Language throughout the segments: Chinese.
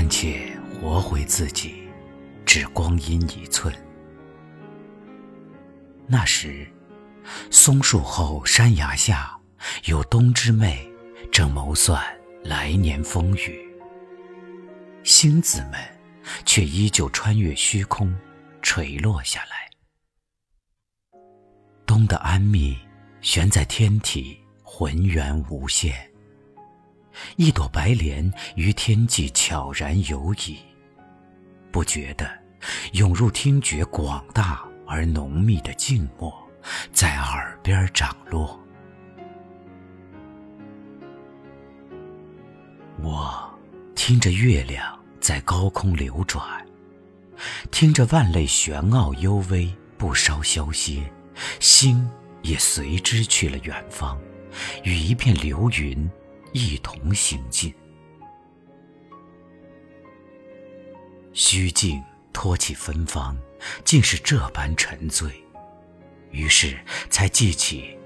暂且活回自己，只光阴一寸。那时，松树后山崖下，有冬之妹正谋算来年风雨。星子们却依旧穿越虚空，垂落下来。冬的安谧悬在天体，浑圆无限。一朵白莲于天际悄然游移，不觉得涌入听觉广大而浓密的静默，在耳边涨落。我听着月亮在高空流转，听着万类玄奥幽微不稍消歇，心也随之去了远方，与一片流云。一同行进，虚静托起芬芳，竟是这般沉醉。于是才记起，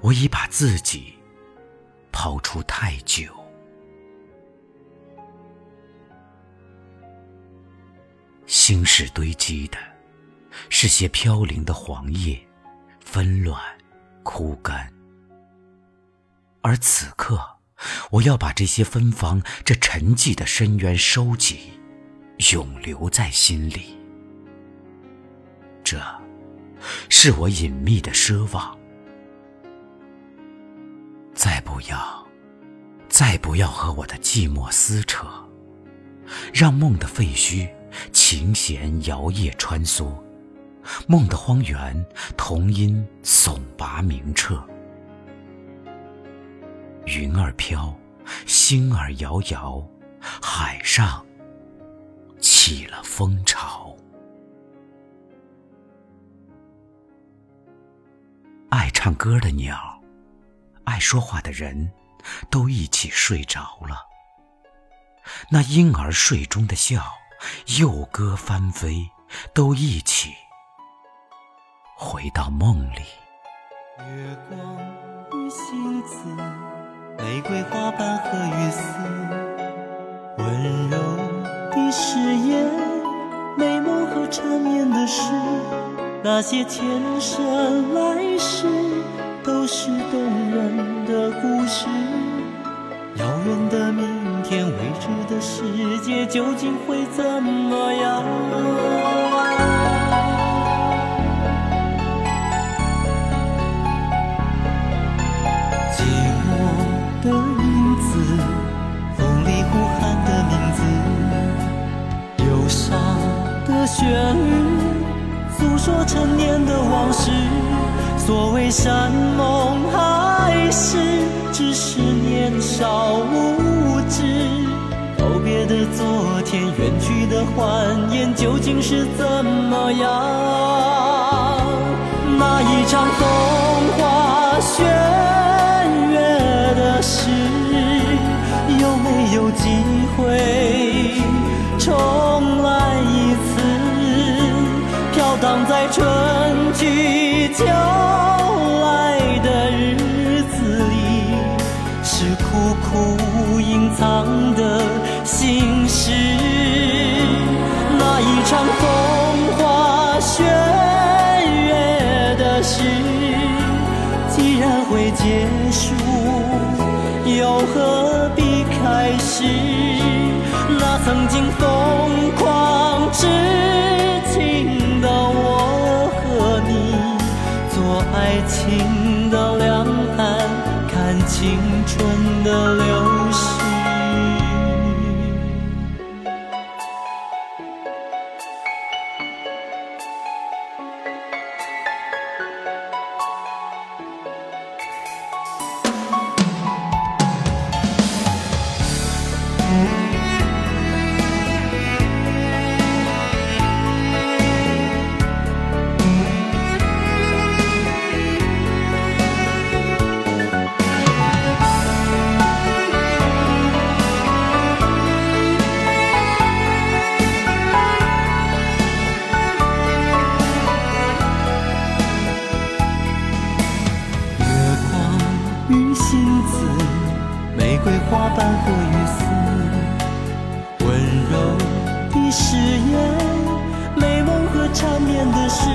我已把自己抛出太久。心事堆积的，是些飘零的黄叶，纷乱枯干，而此刻。我要把这些芬芳，这沉寂的深渊收集，永留在心里。这，是我隐秘的奢望。再不要，再不要和我的寂寞撕扯，让梦的废墟，琴弦摇曳穿梭，梦的荒原，童音耸拔明澈。云儿飘，星儿摇摇，海上起了风潮。爱唱歌的鸟，爱说话的人，都一起睡着了。那婴儿睡中的笑，幼歌翻飞，都一起回到梦里。月光与星子。玫瑰花瓣和雨丝，温柔的誓言，美梦和缠绵的诗，那些前生来世都是动人的故事。遥远的明天，未知的世界究竟会怎么样？的影子，风里呼喊的名字，忧伤的旋律诉说陈年的往事，所谓山盟海誓，只是年少无知。告别的昨天，远去的欢颜，究竟是怎么样？去秋来的日子里，是苦苦隐藏的心事。那一场风花雪月的事，既然会结束，又何必开始？那曾经风花瓣和雨丝，誓言，美梦和缠绵的事。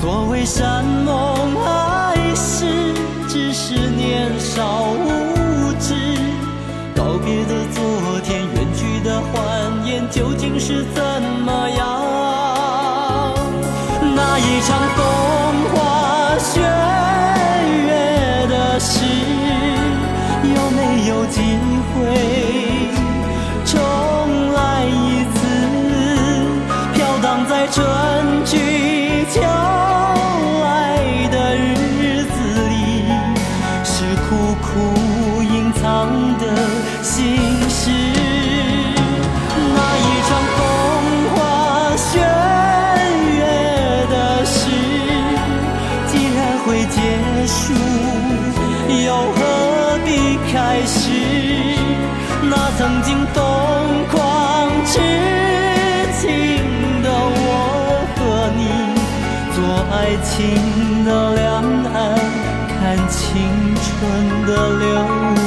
所谓山盟海誓，只是年少无知。告别的昨天，远去的欢颜，究竟是怎么样？那一场风这。情的两岸，看青春的流